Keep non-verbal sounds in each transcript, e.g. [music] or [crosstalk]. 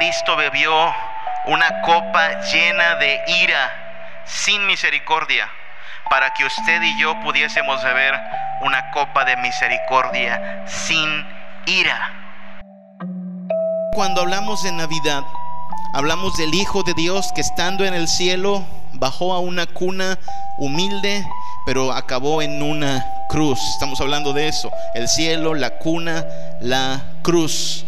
Cristo bebió una copa llena de ira, sin misericordia, para que usted y yo pudiésemos beber una copa de misericordia, sin ira. Cuando hablamos de Navidad, hablamos del Hijo de Dios que estando en el cielo bajó a una cuna humilde, pero acabó en una cruz. Estamos hablando de eso, el cielo, la cuna, la cruz.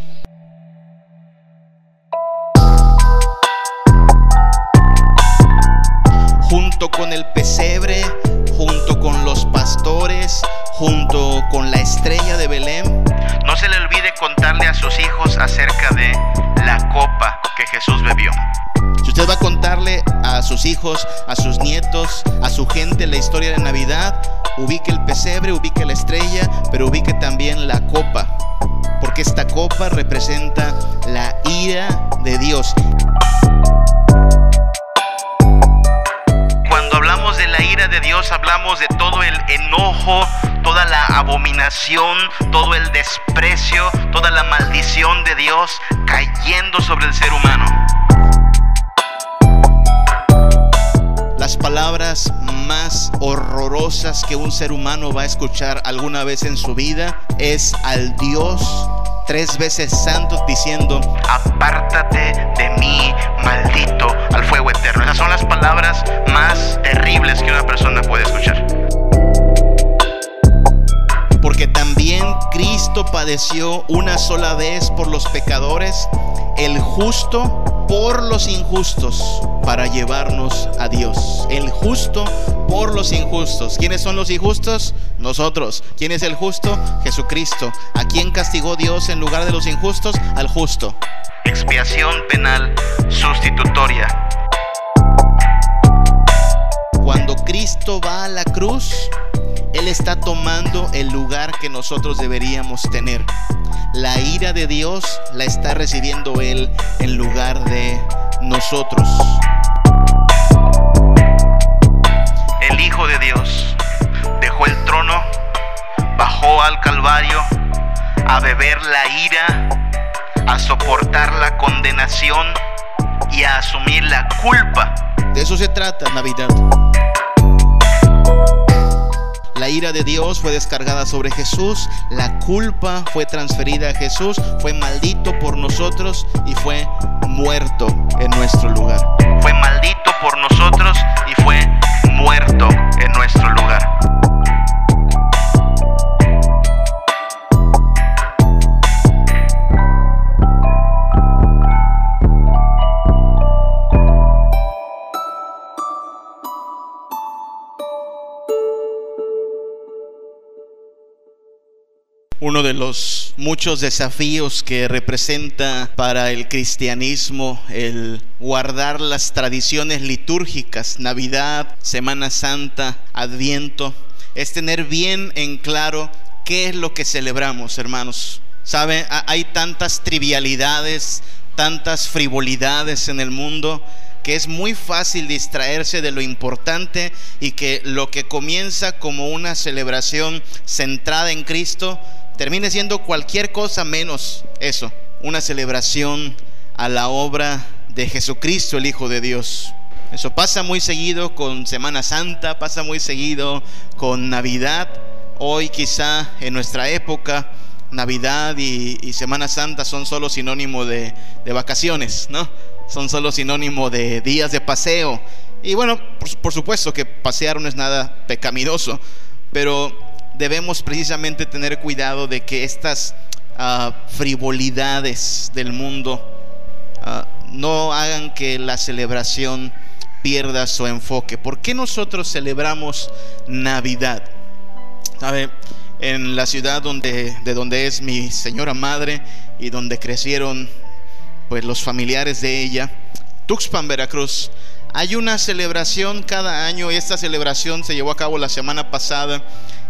Copa que Jesús bebió. Si usted va a contarle a sus hijos, a sus nietos, a su gente la historia de Navidad, ubique el pesebre, ubique la estrella, pero ubique también la copa. Porque esta copa representa la ira de Dios. Cuando hablamos de la ira de Dios, hablamos de todo el enojo, toda la abominación, todo el desprecio, toda la maldición de Dios cayendo sobre el ser humano. Las palabras más horrorosas que un ser humano va a escuchar alguna vez en su vida es al Dios tres veces santo diciendo, Apártate de mí, maldito, al fuego eterno. Esas son las palabras más terribles que una persona puede escuchar. Porque también Cristo padeció una sola vez por los pecadores, el justo por los injustos, para llevarnos a Dios. El justo por los injustos. ¿Quiénes son los injustos? Nosotros. ¿Quién es el justo? Jesucristo. ¿A quién castigó Dios en lugar de los injustos? Al justo. Expiación penal sustitutoria. Cuando Cristo va a la cruz, Él está tomando el lugar que nosotros deberíamos tener. La ira de Dios la está recibiendo Él en lugar de nosotros. El Hijo de Dios dejó el trono, bajó al Calvario a beber la ira, a soportar la condenación y a asumir la culpa. De eso se trata Navidad. La ira de Dios fue descargada sobre Jesús, la culpa fue transferida a Jesús, fue maldito por nosotros y fue muerto en nuestro lugar. Fue maldito por nosotros y fue muerto en nuestro lugar. Uno de los muchos desafíos que representa para el cristianismo el guardar las tradiciones litúrgicas, Navidad, Semana Santa, Adviento, es tener bien en claro qué es lo que celebramos, hermanos. ¿Sabe? Ha- Hay tantas trivialidades, tantas frivolidades en el mundo que es muy fácil distraerse de lo importante y que lo que comienza como una celebración centrada en Cristo termine siendo cualquier cosa menos eso, una celebración a la obra de Jesucristo, el Hijo de Dios. Eso pasa muy seguido con Semana Santa, pasa muy seguido con Navidad. Hoy quizá en nuestra época Navidad y, Semana Santa son solo sinónimo de, de vacaciones, ¿no? Son solo sinónimo de días de paseo. Y bueno, por, por supuesto que pasear no es nada pecaminoso, pero debemos precisamente tener cuidado de que estas ah, frivolidades del mundo ah, no hagan que la celebración pierda su enfoque. ¿Por qué nosotros celebramos Navidad? ¿Sabe? En la ciudad donde, de donde es mi señora madre y donde crecieron pues los familiares de ella, Tuxpan, Veracruz, hay una celebración cada año y esta celebración se llevó a cabo la semana pasada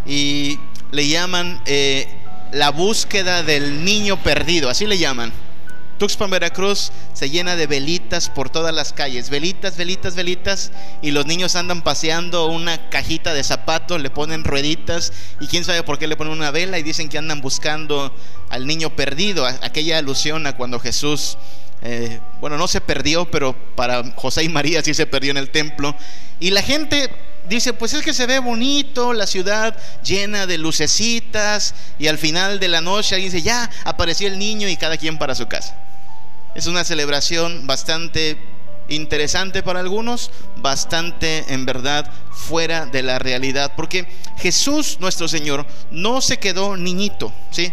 y le llaman eh, la búsqueda del niño perdido, así le llaman. Tuxpan, Veracruz se llena de velitas por todas las calles, velitas, velitas, velitas, y los niños andan paseando una cajita de zapatos, le ponen rueditas, y quién sabe por qué le ponen una vela y dicen que andan buscando al niño perdido, aquella alusión a cuando Jesús Eh, bueno, no se perdió, pero para José y María sí se perdió en el templo. Y la gente dice, pues es que se ve bonito, la ciudad llena de lucecitas, y al final de la noche alguien dice, ya apareció el niño y cada quien para su casa. Es una celebración bastante interesante para algunos, bastante en verdad fuera de la realidad, porque Jesús nuestro Señor no se quedó niñito, ¿sí?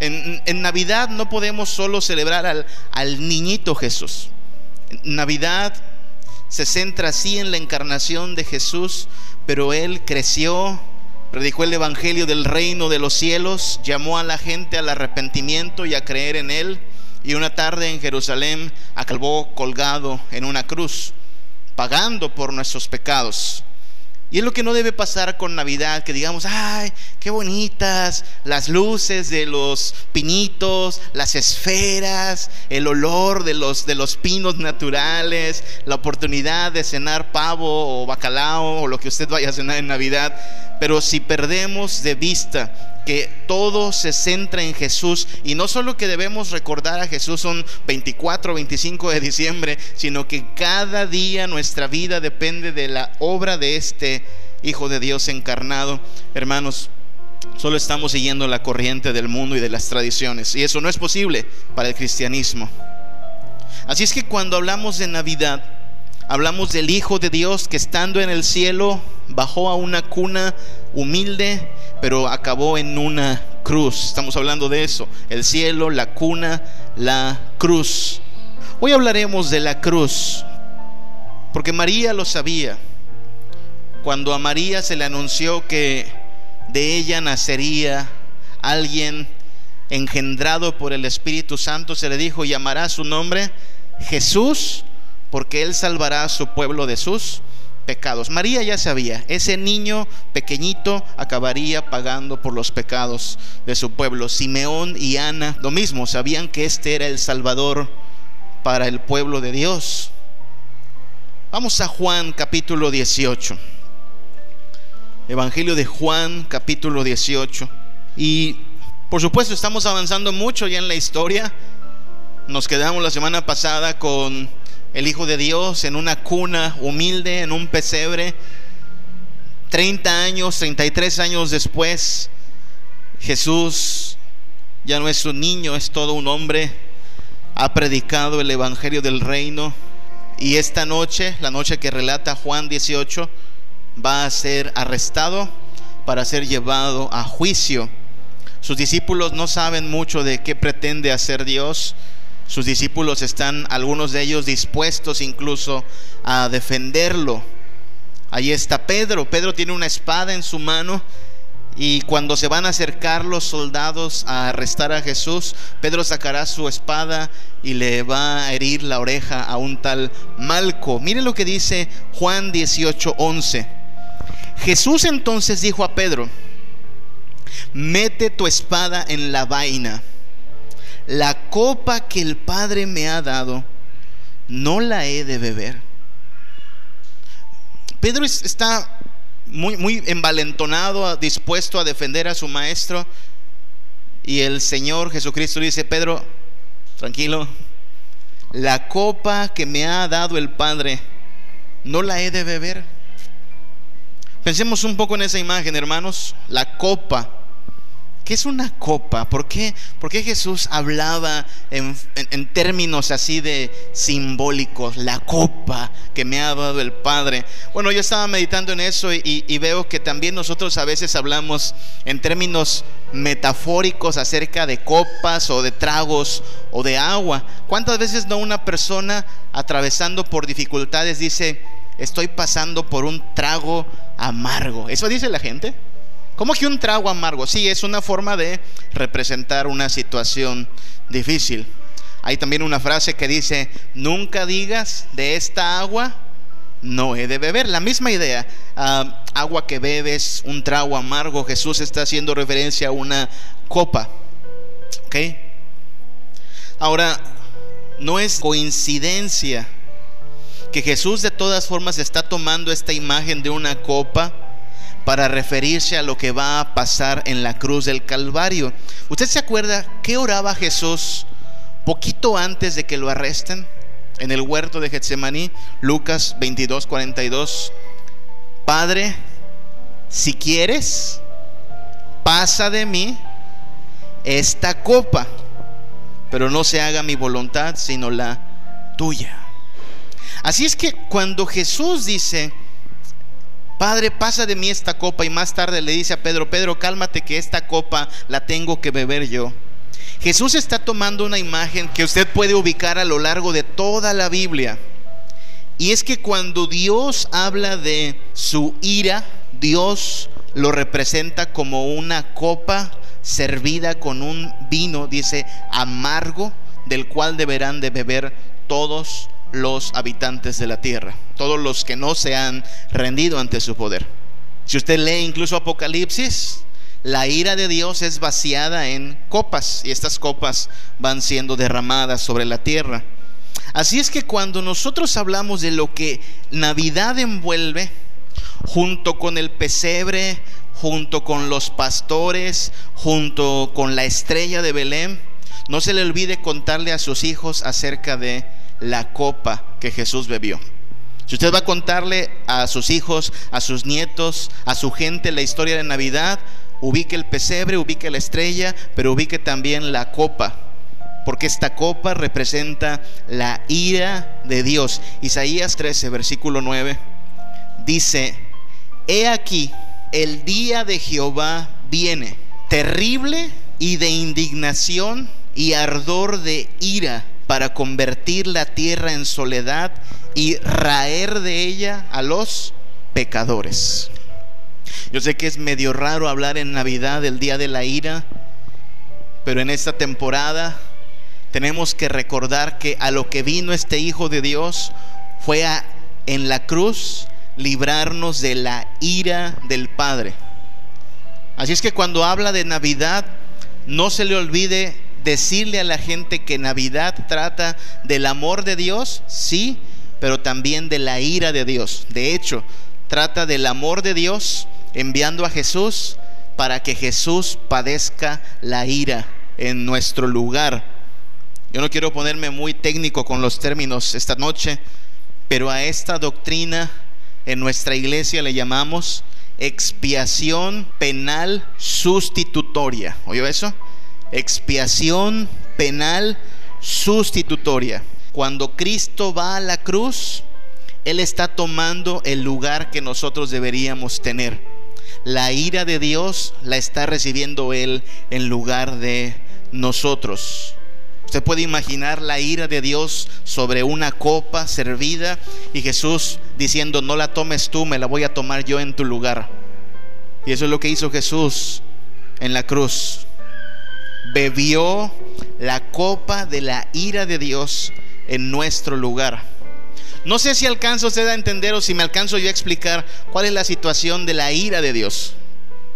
En, Navidad no podemos solo celebrar al, al niñito Jesús. Navidad se centra así en la encarnación de Jesús, pero Él creció, predicó el Evangelio del reino de los cielos, llamó a la gente al arrepentimiento y a creer en Él, y una tarde en Jerusalén acabó colgado en una cruz, pagando por nuestros pecados. Y es lo que no debe pasar con Navidad, que digamos, ay, qué bonitas las luces de los pinitos, las esferas, el olor de los, de los pinos naturales, la oportunidad de cenar pavo o bacalao o lo que usted vaya a cenar en Navidad. Pero si perdemos de vista que todo se centra en Jesús y no solo que debemos recordar a Jesús un 24 o 25 de diciembre, sino que cada día nuestra vida depende de la obra de este Hijo de Dios encarnado. Hermanos, solo estamos siguiendo la corriente del mundo y de las tradiciones y eso no es posible para el cristianismo. Así es que cuando hablamos de Navidad, hablamos del Hijo de Dios que estando en el cielo bajó a una cuna humilde, pero acabó en una cruz. Estamos hablando de eso, el cielo, la cuna, la cruz. Hoy hablaremos de la cruz, porque María lo sabía. Cuando a María se le anunció que de ella nacería alguien engendrado por el Espíritu Santo, se le dijo, llamará su nombre Jesús, porque él salvará a su pueblo de sus pecados. María ya sabía, ese niño pequeñito acabaría pagando por los pecados de su pueblo. Simeón y Ana, lo mismo, sabían que este era el Salvador para el pueblo de Dios. Vamos a Juan capítulo 18. Evangelio de Juan capítulo 18. Y por supuesto estamos avanzando mucho ya en la historia. Nos quedamos la semana pasada con el Hijo de Dios en una cuna humilde, en un pesebre. 30 años, 33 años después, Jesús ya no es un niño, es todo un hombre. Ha predicado el Evangelio del Reino. Y esta noche, la noche que relata Juan 18, va a ser arrestado para ser llevado a juicio. Sus discípulos no saben mucho de qué pretende hacer Dios sus discípulos están, algunos de ellos, dispuestos incluso a defenderlo. Ahí está Pedro. Pedro tiene una espada en su mano y cuando se van a acercar los soldados a arrestar a Jesús, Pedro sacará su espada y le va a herir la oreja a un tal Malco. Mire lo que dice Juan 18:11. Jesús entonces dijo a Pedro, mete tu espada en la vaina la copa que el Padre me ha dado, no la he de beber. Pedro está muy, muy envalentonado, dispuesto a defender a su maestro. Y el Señor Jesucristo dice, Pedro, tranquilo, la copa que me ha dado el Padre, no la he de beber. Pensemos un poco en esa imagen, hermanos. La copa ¿Qué es una copa? ¿Por qué, Jesús hablaba en, términos así de simbólicos? La copa que me ha dado el Padre. Bueno, yo estaba meditando en eso y, veo que también nosotros a veces hablamos en términos metafóricos acerca de copas o de tragos o de agua. ¿Cuántas veces no una persona atravesando por dificultades dice, estoy pasando por un trago amargo? ¿Eso dice la gente? ¿Cómo que un trago amargo? Sí, es una forma de representar una situación difícil. Hay también una frase que dice, nunca digas de esta agua no he de beber. La misma idea, ah, agua que bebes, un trago amargo, Jesús está haciendo referencia a una copa. ¿Ok? Ahora, no es coincidencia que Jesús de todas formas está tomando esta imagen de una copa para referirse a lo que va a pasar en la cruz del Calvario. ¿Usted se acuerda qué oraba Jesús poquito antes de que lo arresten, en el huerto de Getsemaní, Lucas 22, 42, Padre, si quieres, pasa de mí esta copa, pero no se haga mi voluntad, sino la tuya. Así es que cuando Jesús dice, Padre, pasa de mí esta copa, y más tarde le dice a Pedro, Pedro, cálmate que esta copa la tengo que beber yo. Jesús está tomando una imagen que usted puede ubicar a lo largo de toda la Biblia. Y es que cuando Dios habla de su ira, Dios lo representa como una copa servida con un vino, dice, amargo, del cual deberán de beber todos los habitantes de la tierra, todos los que no se han rendido ante su poder. Si usted lee incluso Apocalipsis, la ira de Dios es vaciada en copas y estas copas van siendo derramadas sobre la tierra. Así es que cuando nosotros hablamos de lo que Navidad envuelve, junto con el pesebre, junto con los pastores, junto con la estrella de Belén, no se le olvide contarle a sus hijos acerca de la copa que Jesús bebió. Si usted va a contarle a sus hijos, a sus nietos, a su gente la historia de Navidad, ubique el pesebre, ubique la estrella, pero ubique también la copa, porque esta copa representa la ira de Dios. Isaías 13, versículo 9, dice, he aquí, el día de Jehová viene, terrible y de indignación y ardor de ira para convertir la tierra en soledad y raer de ella a los pecadores. Yo sé que es medio raro hablar en Navidad del día de la ira, pero en esta temporada tenemos que recordar que a lo que vino este Hijo de Dios fue a, en la cruz librarnos de la ira del Padre. Así es que cuando habla de Navidad, no se le olvide decirle a la gente que Navidad trata del amor de Dios, sí, pero también de la ira de Dios. De hecho, trata del amor de Dios enviando a Jesús para que Jesús padezca la ira en nuestro lugar. Yo no quiero ponerme muy técnico con los términos esta noche, pero a esta doctrina en nuestra iglesia le llamamos expiación penal sustitutoria. ¿Oyó eso? Expiación penal sustitutoria. Cuando Cristo va a la cruz, Él está tomando el lugar que nosotros deberíamos tener la ira de Dios la está recibiendo Él en lugar de nosotros. Usted puede imaginar la ira de Dios sobre una copa servida y Jesús diciendo, no la tomes tú, me la voy a tomar yo en tu lugar. Y eso es lo que hizo Jesús en la cruz. Bebió la copa de la ira de Dios en nuestro lugar. No sé si alcanzo usted a entender o si me alcanzo yo a explicar cuál es la situación de la ira de Dios.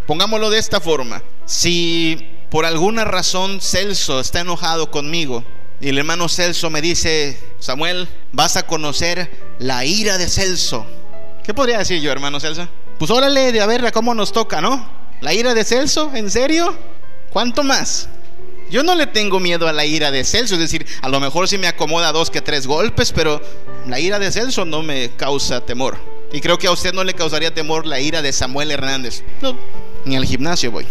Pongámoslo de esta forma. Si por alguna razón Celso está enojado conmigo y el hermano Celso me dice, Samuel, vas a conocer la ira de Celso. ¿Qué podría decir yo, hermano Celso? Pues órale, de a ver cómo nos toca, ¿no? ¿La ira de Celso? ¿En serio? ¿Cuánto más? Yo no le tengo miedo a la ira de Celso, es decir, a lo mejor si me acomoda dos que tres golpes, pero la ira de Celso no me causa temor. Y creo que a usted no le causaría temor la ira de Samuel Hernández. No, ni al gimnasio voy.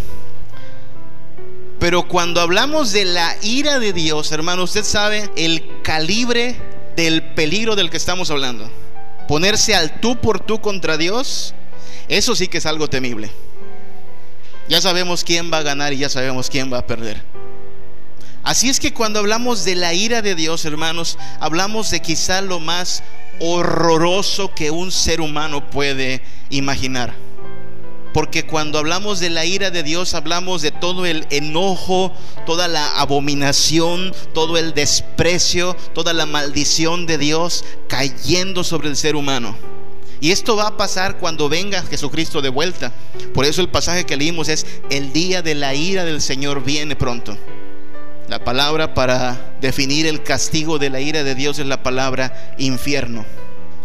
Pero cuando hablamos de la ira de Dios, hermano, usted sabe el calibre del peligro del que estamos hablando. Ponerse al tú por tú contra Dios, eso sí que es algo temible. Ya sabemos quién va a ganar y ya sabemos quién va a perder. Así es que cuando hablamos de la ira de Dios, hermanos, hablamos de quizá lo más horroroso que un ser humano puede imaginar. Porque cuando hablamos de la ira de Dios, hablamos de todo el enojo, toda la abominación, todo el desprecio, toda la maldición de Dios cayendo sobre el ser humano. Y esto va a pasar cuando venga Jesucristo de vuelta. Por eso el pasaje que leímos es, el día de la ira del Señor viene pronto. La palabra para definir el castigo de la ira de Dios es la palabra infierno.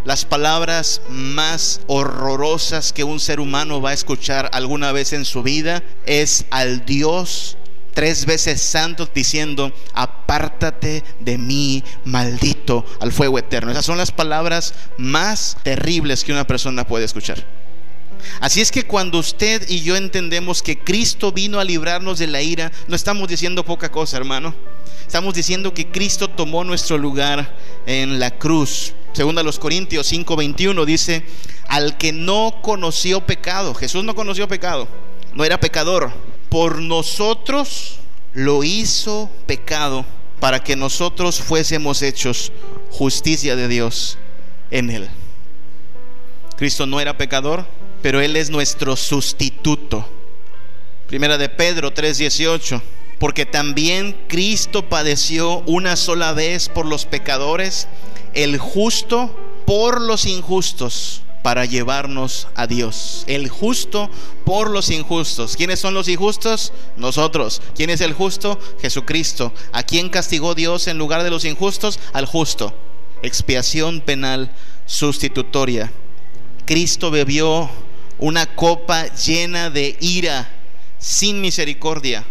Las palabras más horrorosas que un ser humano va a escuchar alguna vez en su vida es al Dios tres veces santo diciendo, apártate de mí, maldito, al fuego eterno. Esas son las palabras más terribles que una persona puede escuchar. Así es que cuando usted y yo entendemos que Cristo vino a librarnos de la ira, no estamos diciendo poca cosa, hermano. Estamos diciendo que Cristo tomó nuestro lugar en la cruz. Según a los Corintios 5:21 dice, al que no conoció pecado, Jesús no conoció pecado, no era pecador, por nosotros lo hizo pecado para que nosotros fuésemos hechos justicia de Dios en él. Cristo no era pecador, pero él es nuestro sustituto. Primera de Pedro 3:18, porque también Cristo padeció una sola vez por los pecadores, el justo por los injustos para llevarnos a Dios. El justo por los injustos. ¿Quiénes son los injustos? Nosotros. ¿Quién es el justo? Jesucristo. ¿A quién castigó Dios en lugar de los injustos? Al justo. Expiación penal sustitutoria. Cristo bebió una copa llena de ira, sin misericordia,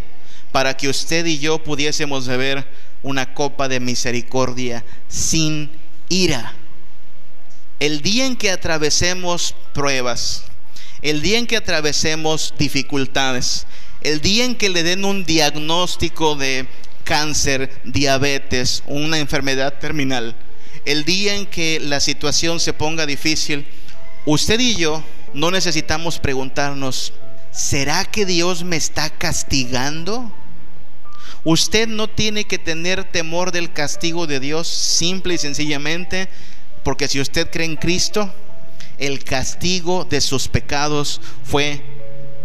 para que usted y yo pudiésemos beber una copa de misericordia sin ira. El día en que atravesemos pruebas, el día en que atravesemos dificultades, el día en que le den un diagnóstico de cáncer, diabetes, una enfermedad terminal, el día en que la situación se ponga difícil, usted y yo no necesitamos preguntarnos, ¿será que Dios me está castigando? Usted no tiene que tener temor del castigo de Dios simple y sencillamente porque si usted cree en Cristo, el castigo de sus pecados fue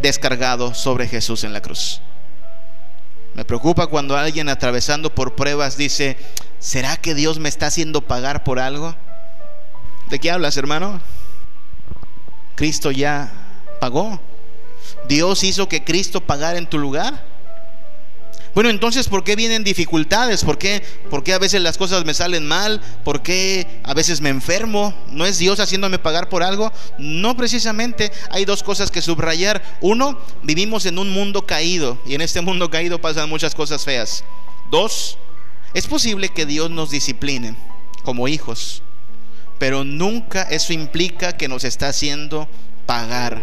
descargado sobre Jesús en la cruz. Me preocupa cuando alguien atravesando por pruebas dice, ¿será que Dios me está haciendo pagar por algo? ¿De qué hablas, hermano? Cristo ya pagó. Dios hizo que Cristo pagara en tu lugar. Bueno, entonces, ¿por qué vienen dificultades? ¿Por qué, ¿Por qué a veces las cosas me salen mal? ¿Por qué a veces me enfermo? ¿No es Dios haciéndome pagar por algo? No precisamente. Hay dos cosas que subrayar. Uno, vivimos en un mundo caído y en este mundo caído pasan muchas cosas feas. Dos, es posible que Dios nos discipline como hijos, pero nunca eso implica que nos está haciendo pagar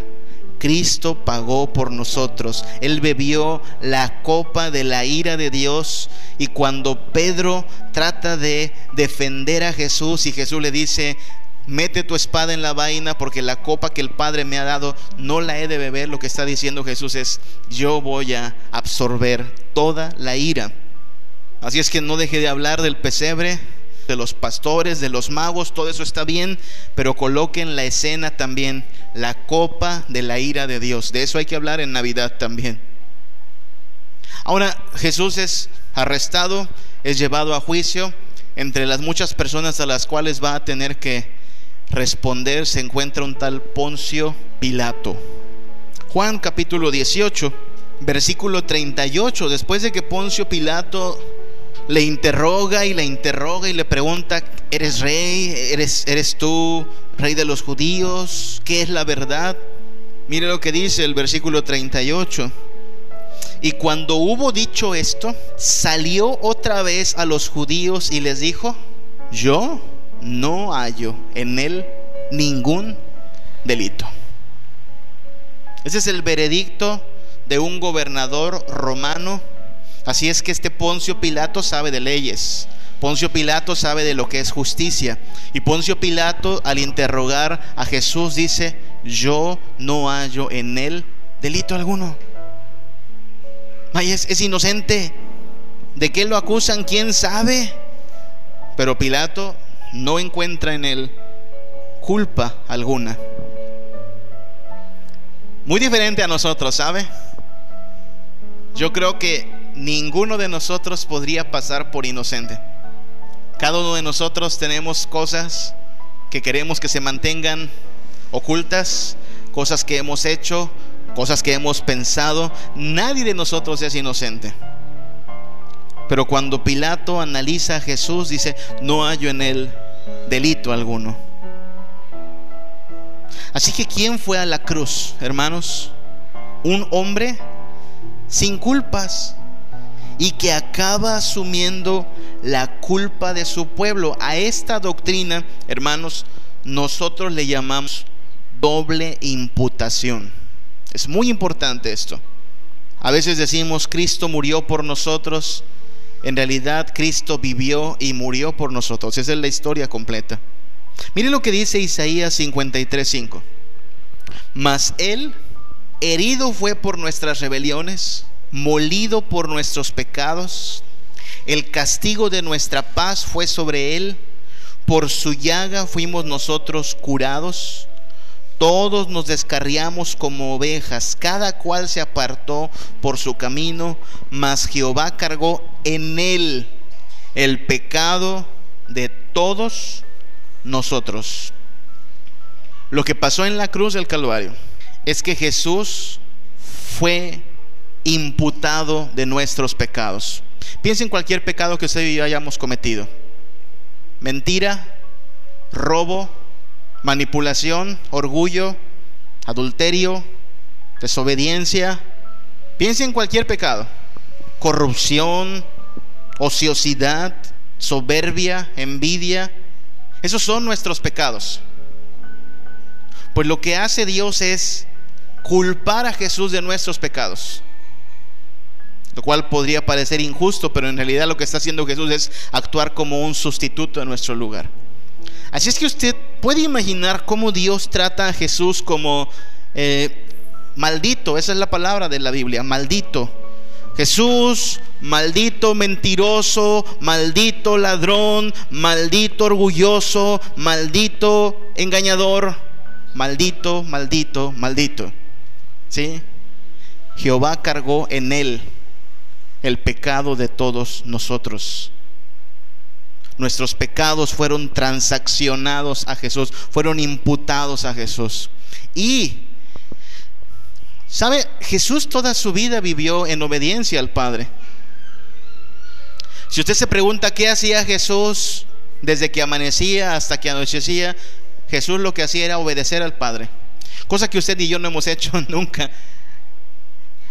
Cristo pagó por nosotros. Él bebió la copa de la ira de Dios. Y cuando Pedro trata de defender a Jesús y Jesús le dice, mete tu espada en la vaina porque la copa que el Padre me ha dado no la he de beber, lo que está diciendo Jesús es, yo voy a absorber toda la ira. Así es que no deje de hablar del pesebre, de los pastores, de los magos, todo eso está bien, pero coloquen la escena también, la copa de la ira de Dios. De eso hay que hablar en Navidad también. Ahora Jesús es arrestado, es llevado a juicio. Entre las muchas personas a las cuales va a tener que responder se encuentra un tal Poncio Pilato. Juan capítulo 18, versículo 38, después de que Poncio Pilato le interroga y le interroga y le pregunta, ¿eres rey? ¿Eres, ¿Eres tú rey de los judíos? ¿Qué es la verdad? Mire lo que dice el versículo 38. Y cuando hubo dicho esto, salió otra vez a los judíos y les dijo, yo no hallo en él ningún delito. Ese es el veredicto de un gobernador romano Así es que este Poncio Pilato sabe de leyes. Poncio Pilato sabe de lo que es justicia. Y Poncio Pilato al interrogar a Jesús dice, yo no hallo en él delito alguno. Ay, es, es inocente. ¿De qué lo acusan? ¿Quién sabe? Pero Pilato no encuentra en él culpa alguna. Muy diferente a nosotros, ¿sabe? Yo creo que ninguno de nosotros podría pasar por inocente. Cada uno de nosotros tenemos cosas que queremos que se mantengan ocultas, cosas que hemos hecho, cosas que hemos pensado. Nadie de nosotros es inocente. Pero cuando Pilato analiza a Jesús, dice, no hallo en él delito alguno. Así que ¿quién fue a la cruz, hermanos? Un hombre sin culpas, y que acaba asumiendo la culpa de su pueblo. A esta doctrina, hermanos, nosotros le llamamos doble imputación. Es muy importante esto. A veces decimos, Cristo murió por nosotros. En realidad, Cristo vivió y murió por nosotros. Esa es la historia completa. Miren lo que dice Isaías 53:5. Mas Él herido fue por nuestras rebeliones, molido por nuestros pecados. El castigo de nuestra paz fue sobre Él. Por su llaga fuimos nosotros curados. Todos nos descarriamos como ovejas, cada cual se apartó por su camino, mas Jehová cargó en él el pecado de todos nosotros. Lo que pasó en la cruz del Calvario es que Jesús fue imputado de nuestros pecados. Piensa en cualquier pecado que usted y yo hayamos cometido. Mentira, robo, manipulación, orgullo, adulterio, desobediencia. Piensa en cualquier pecado. Corrupción, ociosidad, soberbia, envidia. Esos son nuestros pecados. Pues lo que hace Dios es culpar a Jesús de nuestros pecados. Lo cual podría parecer injusto, pero en realidad lo que está haciendo Jesús es actuar como un sustituto en nuestro lugar. Así es que usted puede imaginar cómo Dios trata a Jesús como eh, maldito, esa es la palabra de la Biblia, maldito. Jesús, maldito mentiroso, maldito ladrón, maldito orgulloso, maldito engañador, maldito, maldito, maldito. ¿Sí? Jehová cargó en él el pecado de todos nosotros. Nuestros pecados fueron transaccionados a Jesús, fueron imputados a Jesús. Y, ¿sabe? Jesús toda su vida vivió en obediencia al Padre. Si usted se pregunta qué hacía Jesús desde que amanecía hasta que anochecía, Jesús lo que hacía era obedecer al Padre. Cosa que usted y yo no hemos hecho [laughs] nunca.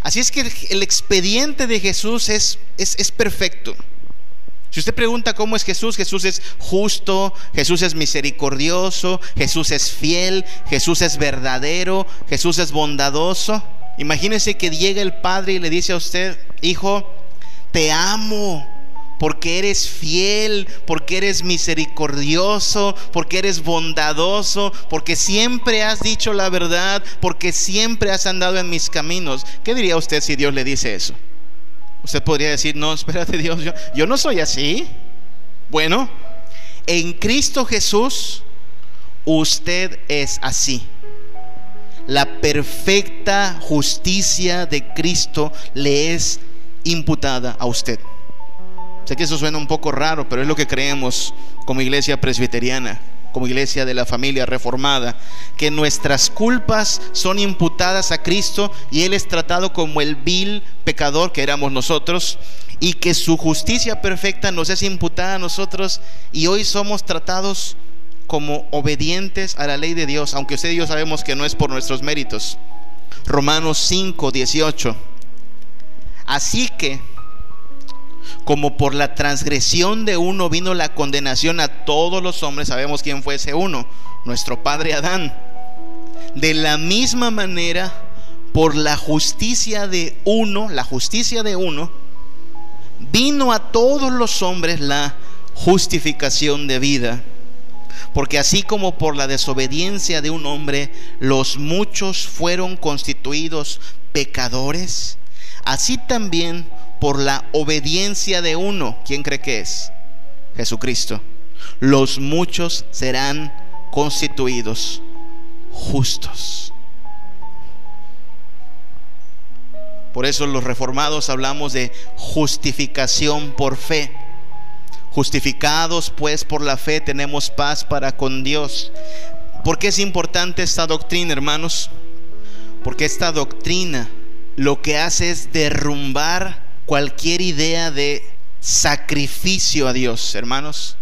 Así es que el expediente de Jesús es, es, es perfecto. Si usted pregunta cómo es Jesús, Jesús es justo, Jesús es misericordioso, Jesús es fiel, Jesús es verdadero, Jesús es bondadoso. Imagínese que llega el Padre y le dice a usted, hijo, te amo porque eres fiel, porque eres misericordioso, porque eres bondadoso, porque siempre has dicho la verdad, porque siempre has andado en mis caminos. ¿Qué diría usted si Dios le dice eso? Usted podría decir, no, espérate Dios, yo, yo no soy así. Bueno, en Cristo Jesús usted es así. La perfecta justicia de Cristo le es imputada a usted. Sé que eso suena un poco raro, pero es lo que creemos como iglesia presbiteriana como iglesia de la familia reformada, que nuestras culpas son imputadas a Cristo y Él es tratado como el vil pecador que éramos nosotros y que su justicia perfecta nos es imputada a nosotros y hoy somos tratados como obedientes a la ley de Dios, aunque usted y yo sabemos que no es por nuestros méritos. Romanos 5, 18. Así que como por la transgresión de uno vino la condenación a todos los hombres, sabemos quién fue ese uno, nuestro padre Adán. De la misma manera, por la justicia de uno, la justicia de uno, vino a todos los hombres la justificación de vida. Porque así como por la desobediencia de un hombre los muchos fueron constituidos pecadores, así también por la obediencia de uno. ¿Quién cree que es? Jesucristo. Los muchos serán constituidos justos. Por eso los reformados hablamos de justificación por fe. Justificados pues por la fe tenemos paz para con Dios. ¿Por qué es importante esta doctrina, hermanos? Porque esta doctrina lo que hace es derrumbar cualquier idea de sacrificio a Dios, hermanos.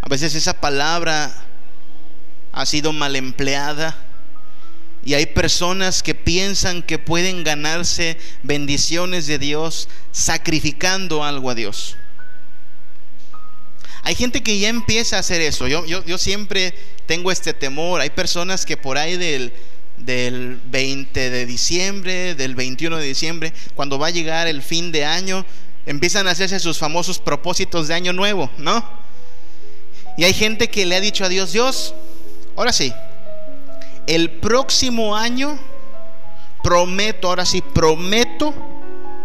A veces esa palabra ha sido mal empleada Y hay personas que piensan que pueden ganarse bendiciones de Dios sacrificando algo a Dios. Hay gente que ya empieza a hacer eso. Yo, yo, yo siempre tengo este temor. Hay personas que por ahí del, del 20 de diciembre, del 21 de diciembre, cuando va a llegar el fin de año, empiezan a hacerse sus famosos propósitos de año nuevo, ¿no? Y hay gente que le ha dicho a Dios, Dios, ahora sí, el próximo año prometo, ahora sí, prometo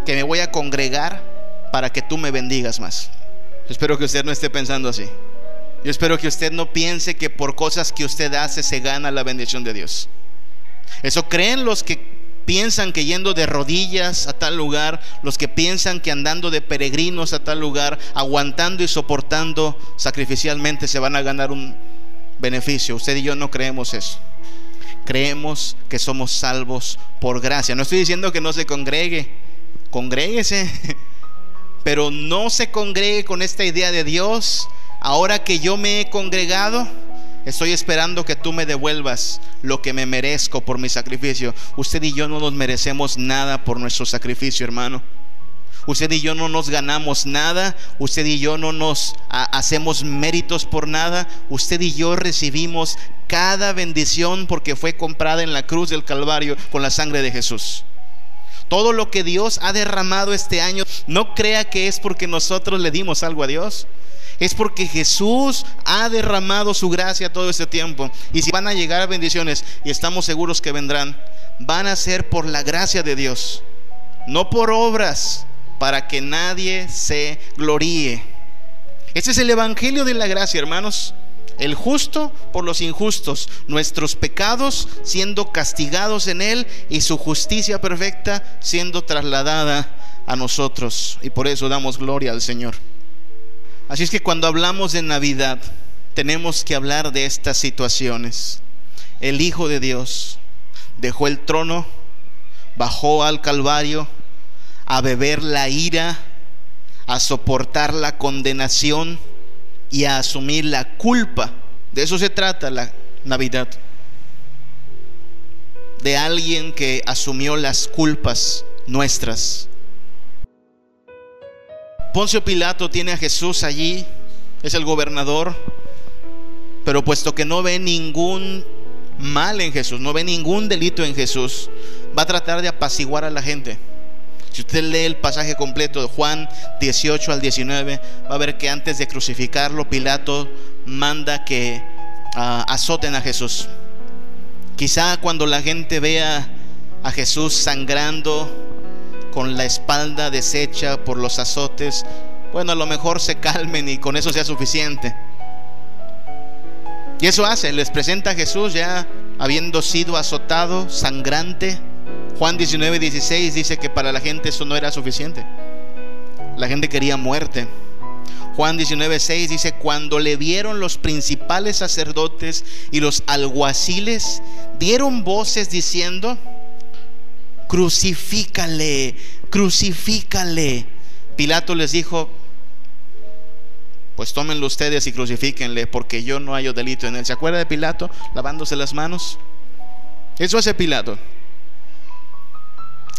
que me voy a congregar para que tú me bendigas más. espero que usted no esté pensando así. Yo espero que usted no piense que por cosas que usted hace se gana la bendición de Dios. Eso creen los que piensan que yendo de rodillas a tal lugar, los que piensan que andando de peregrinos a tal lugar, aguantando y soportando sacrificialmente se van a ganar un beneficio. Usted y yo no creemos eso. Creemos que somos salvos por gracia. No estoy diciendo que no se congregue, congréguese, [laughs] pero no se congregue con esta idea de Dios. Ahora que yo me he congregado, Estoy esperando que tú me devuelvas lo que me merezco por mi sacrificio. Usted y yo no nos merecemos nada por nuestro sacrificio, hermano. Usted y yo no nos ganamos nada. Usted y yo no nos hacemos méritos por nada. Usted y yo recibimos cada bendición porque fue comprada en la cruz del Calvario con la sangre de Jesús. Todo lo que Dios ha derramado este año, no crea que es porque nosotros le dimos algo a Dios es porque Jesús ha derramado su gracia todo este tiempo. Y si van a llegar a bendiciones, y estamos seguros que vendrán, van a ser por la gracia de Dios, no por obras, para que nadie se gloríe. Ese es el Evangelio de la gracia, hermanos. El justo por los injustos, nuestros pecados siendo castigados en Él y su justicia perfecta siendo trasladada a nosotros. Y por eso damos gloria al Señor. Así es que cuando hablamos de Navidad, tenemos que hablar de estas situaciones. El Hijo de Dios dejó el trono, bajó al Calvario a beber la ira, a soportar la condenación y a asumir la culpa. De eso se trata la Navidad. De alguien que asumió las culpas nuestras. Poncio Pilato tiene a Jesús allí, es el gobernador, pero puesto que no ve ningún mal en Jesús, no ve ningún delito en Jesús, va a tratar de apaciguar a la gente. Si usted lee el pasaje completo de Juan 18 al 19, va a ver que antes de crucificarlo, Pilato manda que ah, azoten a Jesús. Quizá cuando la gente vea a Jesús sangrando, con la espalda deshecha por los azotes, bueno, a lo mejor se calmen y con eso sea suficiente. Y eso hace, les presenta a Jesús ya habiendo sido azotado, sangrante. Juan 19, 16 dice que para la gente eso no era suficiente. La gente quería muerte. Juan 19, 6 dice, cuando le vieron los principales sacerdotes y los alguaciles, dieron voces diciendo, crucifícale, crucifícale. Pilato les dijo, pues tómenlo ustedes y crucifíquenle, porque yo no hallo delito en él. ¿Se acuerda de Pilato lavándose las manos? Eso hace Pilato.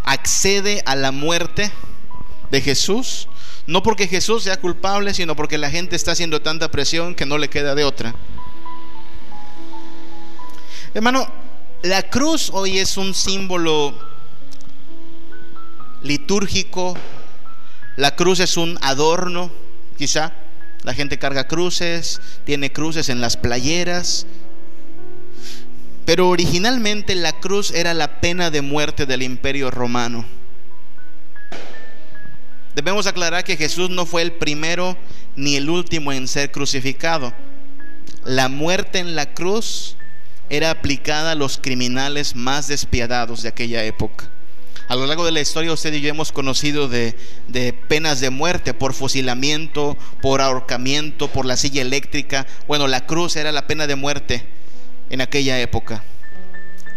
Accede a la muerte de Jesús, no porque Jesús sea culpable, sino porque la gente está haciendo tanta presión que no le queda de otra. Hermano, la cruz hoy es un símbolo litúrgico. La cruz es un adorno, quizá. La gente carga cruces, tiene cruces en las playeras. Pero originalmente la cruz era la pena de muerte del imperio romano. Debemos aclarar que Jesús no fue el primero ni el último en ser crucificado. La muerte en la cruz era aplicada a los criminales más despiadados de aquella época. A lo largo de la historia usted y yo hemos conocido de, penas de muerte por fusilamiento, por ahorcamiento, por la silla eléctrica. Bueno, la cruz era la pena de muerte en aquella época.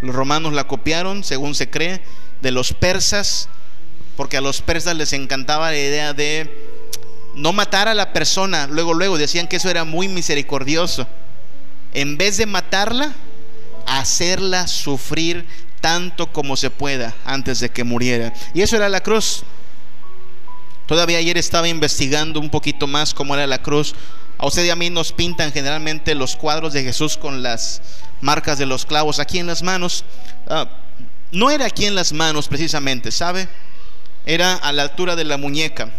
Los romanos la copiaron, según se cree, de los persas, porque a los persas les encantaba la idea de no matar a la persona. Luego, luego decían que eso era muy misericordioso. En vez de matarla, hacerla sufrir tanto como se pueda antes de que muriera. Y eso era la cruz. Todavía ayer estaba investigando un poquito más cómo era la cruz. A usted y a mí nos pintan generalmente los cuadros de Jesús con las marcas de los clavos aquí en las manos. Ah, no era aquí en las manos precisamente, ¿sabe? Era a la altura de la muñeca.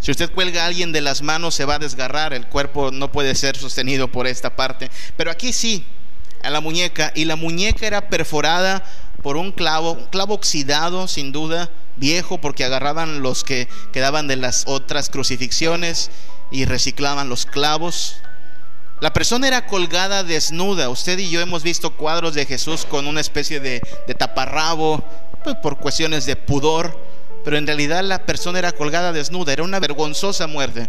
Si usted cuelga a alguien de las manos se va a desgarrar, el cuerpo no puede ser sostenido por esta parte. Pero aquí sí, a la muñeca, y la muñeca era perforada por un clavo, un clavo oxidado sin duda, viejo, porque agarraban los que quedaban de las otras crucifixiones y reciclaban los clavos. La persona era colgada desnuda. Usted y yo hemos visto cuadros de Jesús con una especie de, de taparrabo, pues, por cuestiones de pudor pero en realidad la persona era colgada desnuda, era una vergonzosa muerte.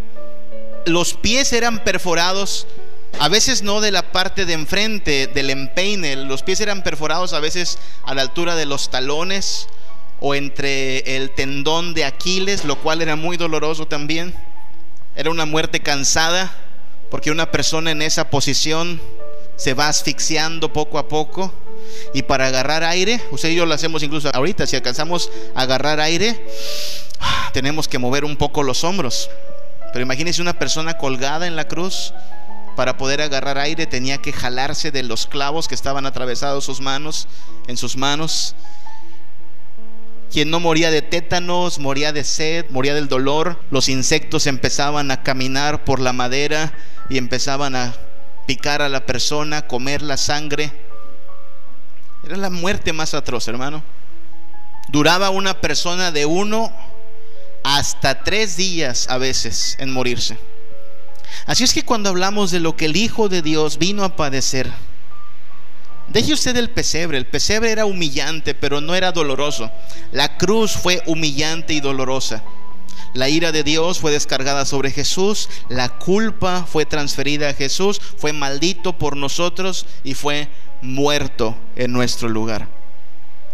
Los pies eran perforados, a veces no de la parte de enfrente, del empeine, los pies eran perforados a veces a la altura de los talones o entre el tendón de Aquiles, lo cual era muy doloroso también. Era una muerte cansada, porque una persona en esa posición se va asfixiando poco a poco. Y para agarrar aire, usted y yo lo hacemos incluso ahorita, si alcanzamos a agarrar aire, tenemos que mover un poco los hombros. Pero imagínese una persona colgada en la cruz, para poder agarrar aire tenía que jalarse de los clavos que estaban atravesados sus manos, en sus manos. Quien no moría de tétanos, moría de sed, moría del dolor. Los insectos empezaban a caminar por la madera y empezaban a picar a la persona, comer la sangre. Era la muerte más atroz, hermano. Duraba una persona de uno hasta tres días a veces en morirse. Así es que cuando hablamos de lo que el Hijo de Dios vino a padecer, deje usted el pesebre. El pesebre era humillante, pero no era doloroso. La cruz fue humillante y dolorosa. La ira de Dios fue descargada sobre Jesús, la culpa fue transferida a Jesús, fue maldito por nosotros y fue muerto en nuestro lugar.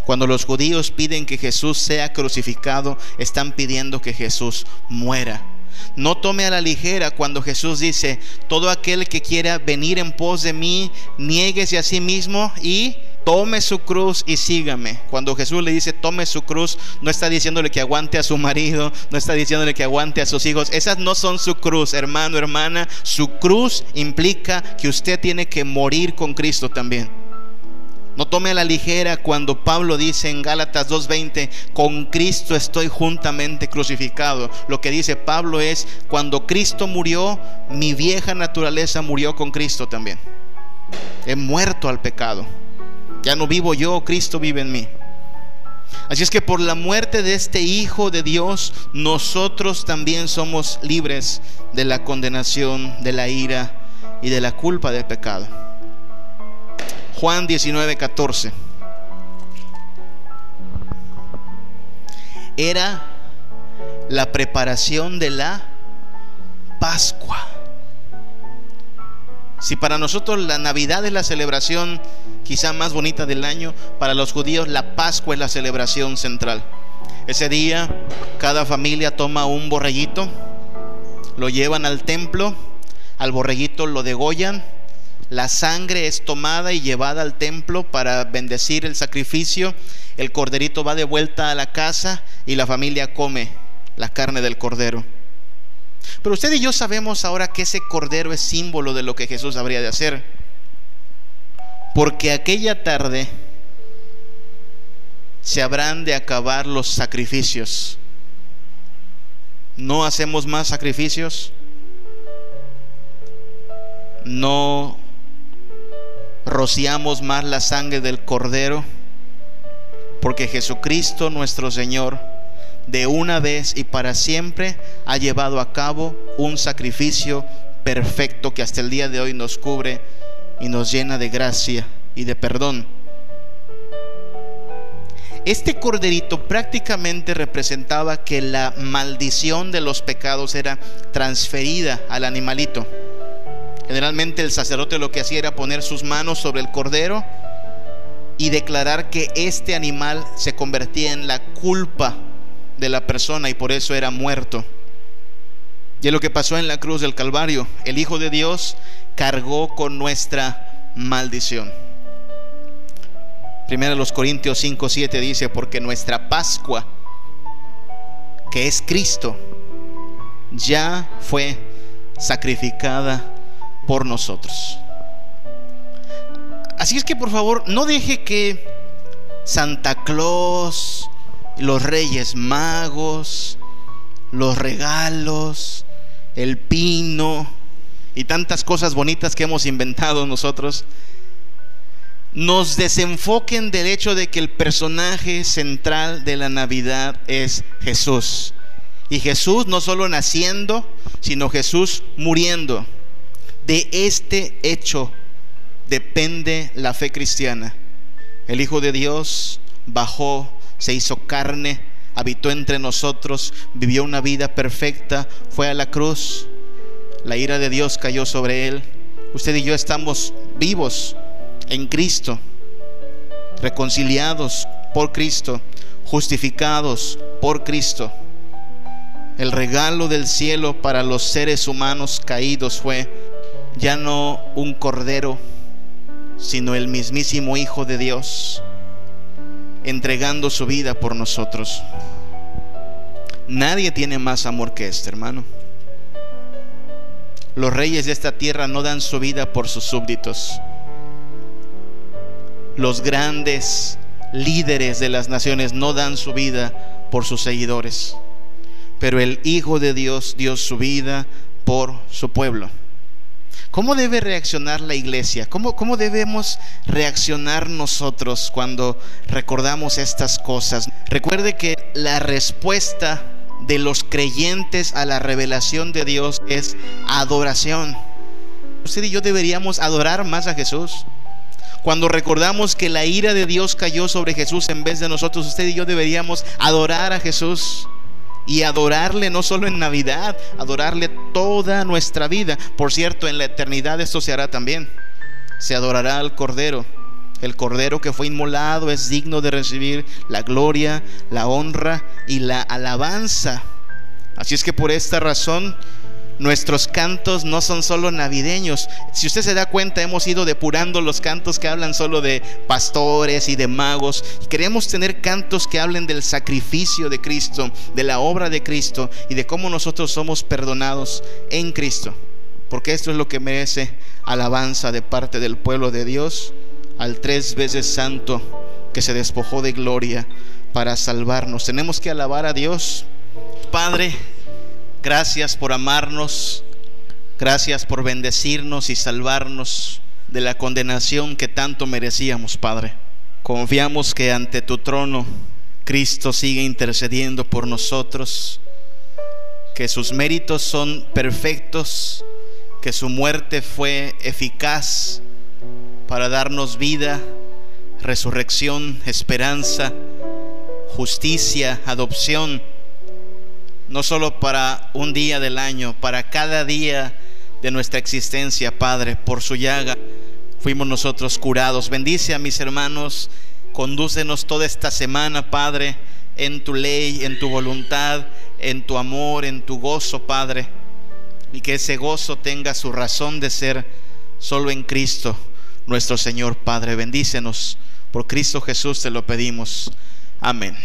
Cuando los judíos piden que Jesús sea crucificado, están pidiendo que Jesús muera. No tome a la ligera cuando Jesús dice, todo aquel que quiera venir en pos de mí, niéguese a sí mismo y tome su cruz y sígame. Cuando Jesús le dice tome su cruz, no está diciéndole que aguante a su marido, no está diciéndole que aguante a sus hijos. Esas no son su cruz, hermano, hermana. Su cruz implica que usted tiene que morir con Cristo también. No tome a la ligera cuando Pablo dice en Gálatas 2:20, con Cristo estoy juntamente crucificado. Lo que dice Pablo es, cuando Cristo murió, mi vieja naturaleza murió con Cristo también. He muerto al pecado. Ya no vivo yo, Cristo vive en mí. Así es que por la muerte de este Hijo de Dios, nosotros también somos libres de la condenación, de la ira y de la culpa del pecado. Juan 19, 14. Era la preparación de la Pascua. Si para nosotros la Navidad es la celebración quizá más bonita del año, para los judíos la Pascua es la celebración central. Ese día cada familia toma un borreguito, lo llevan al templo, al borreguito lo degollan, la sangre es tomada y llevada al templo para bendecir el sacrificio, el corderito va de vuelta a la casa y la familia come la carne del cordero. Pero usted y yo sabemos ahora que ese cordero es símbolo de lo que Jesús habría de hacer. Porque aquella tarde se habrán de acabar los sacrificios. No hacemos más sacrificios. No rociamos más la sangre del cordero. Porque Jesucristo nuestro Señor de una vez y para siempre ha llevado a cabo un sacrificio perfecto que hasta el día de hoy nos cubre y nos llena de gracia y de perdón. Este corderito prácticamente representaba que la maldición de los pecados era transferida al animalito. Generalmente el sacerdote lo que hacía era poner sus manos sobre el cordero y declarar que este animal se convertía en la culpa de la persona y por eso era muerto. Y es lo que pasó en la cruz del Calvario. El Hijo de Dios cargó con nuestra maldición. Primero los Corintios 5, 7 dice, porque nuestra Pascua, que es Cristo, ya fue sacrificada por nosotros. Así es que por favor, no deje que Santa Claus, los Reyes Magos, los regalos, el pino y tantas cosas bonitas que hemos inventado nosotros, nos desenfoquen del hecho de que el personaje central de la Navidad es Jesús. Y Jesús no solo naciendo, sino Jesús muriendo. De este hecho depende la fe cristiana. El Hijo de Dios bajó, se hizo carne, habitó entre nosotros, vivió una vida perfecta, fue a la cruz, la ira de Dios cayó sobre él. Usted y yo estamos vivos en Cristo, reconciliados por Cristo, justificados por Cristo. El regalo del cielo para los seres humanos caídos fue ya no un cordero, sino el mismísimo Hijo de Dios, entregando su vida por nosotros. Nadie tiene más amor que este, hermano. Los reyes de esta tierra no dan su vida por sus súbditos los grandes líderes de las naciones no dan su vida por sus seguidores, pero el Hijo de Dios dio su vida por su pueblo. ¿Cómo debe reaccionar la iglesia? ¿Cómo, ¿Cómo, debemos reaccionar nosotros cuando recordamos estas cosas? Recuerde que la respuesta de los creyentes a la revelación de Dios es adoración. Usted y yo deberíamos adorar más a Jesús. Cuando recordamos que la ira de Dios cayó sobre Jesús en vez de nosotros, usted y yo deberíamos adorar a Jesús y adorarle no solo en Navidad, adorarle toda nuestra vida. Por cierto, en la eternidad esto se hará también. Se adorará al Cordero. El Cordero que fue inmolado es digno de recibir la gloria, la honra y la alabanza. Así es que por esta razón Nuestros cantos no son solo navideños. Si usted se da cuenta, hemos ido depurando los cantos que hablan solo de pastores y de magos. Queremos tener cantos que hablen del sacrificio de Cristo, de la obra de Cristo y de cómo nosotros somos perdonados en Cristo. Porque esto es lo que merece alabanza de parte del pueblo de Dios al tres veces santo que se despojó de gloria para salvarnos. Tenemos que alabar a Dios. Padre, Gracias por amarnos. Gracias por bendecirnos y salvarnos de la condenación que tanto merecíamos, Padre. Confiamos que ante tu trono Cristo sigue intercediendo por nosotros, que sus méritos son perfectos, que su muerte fue eficaz para darnos vida, resurrección, esperanza, justicia, adopción no solo para un día del año, para cada día de nuestra existencia, Padre, por su llaga fuimos nosotros curados. Bendice a mis hermanos, condúcenos toda esta semana, Padre, en tu ley, en tu voluntad, en tu amor, en tu gozo, Padre, y que ese gozo tenga su razón de ser solo en Cristo, nuestro Señor, Padre. Bendícenos, por Cristo Jesús te lo pedimos. Amén.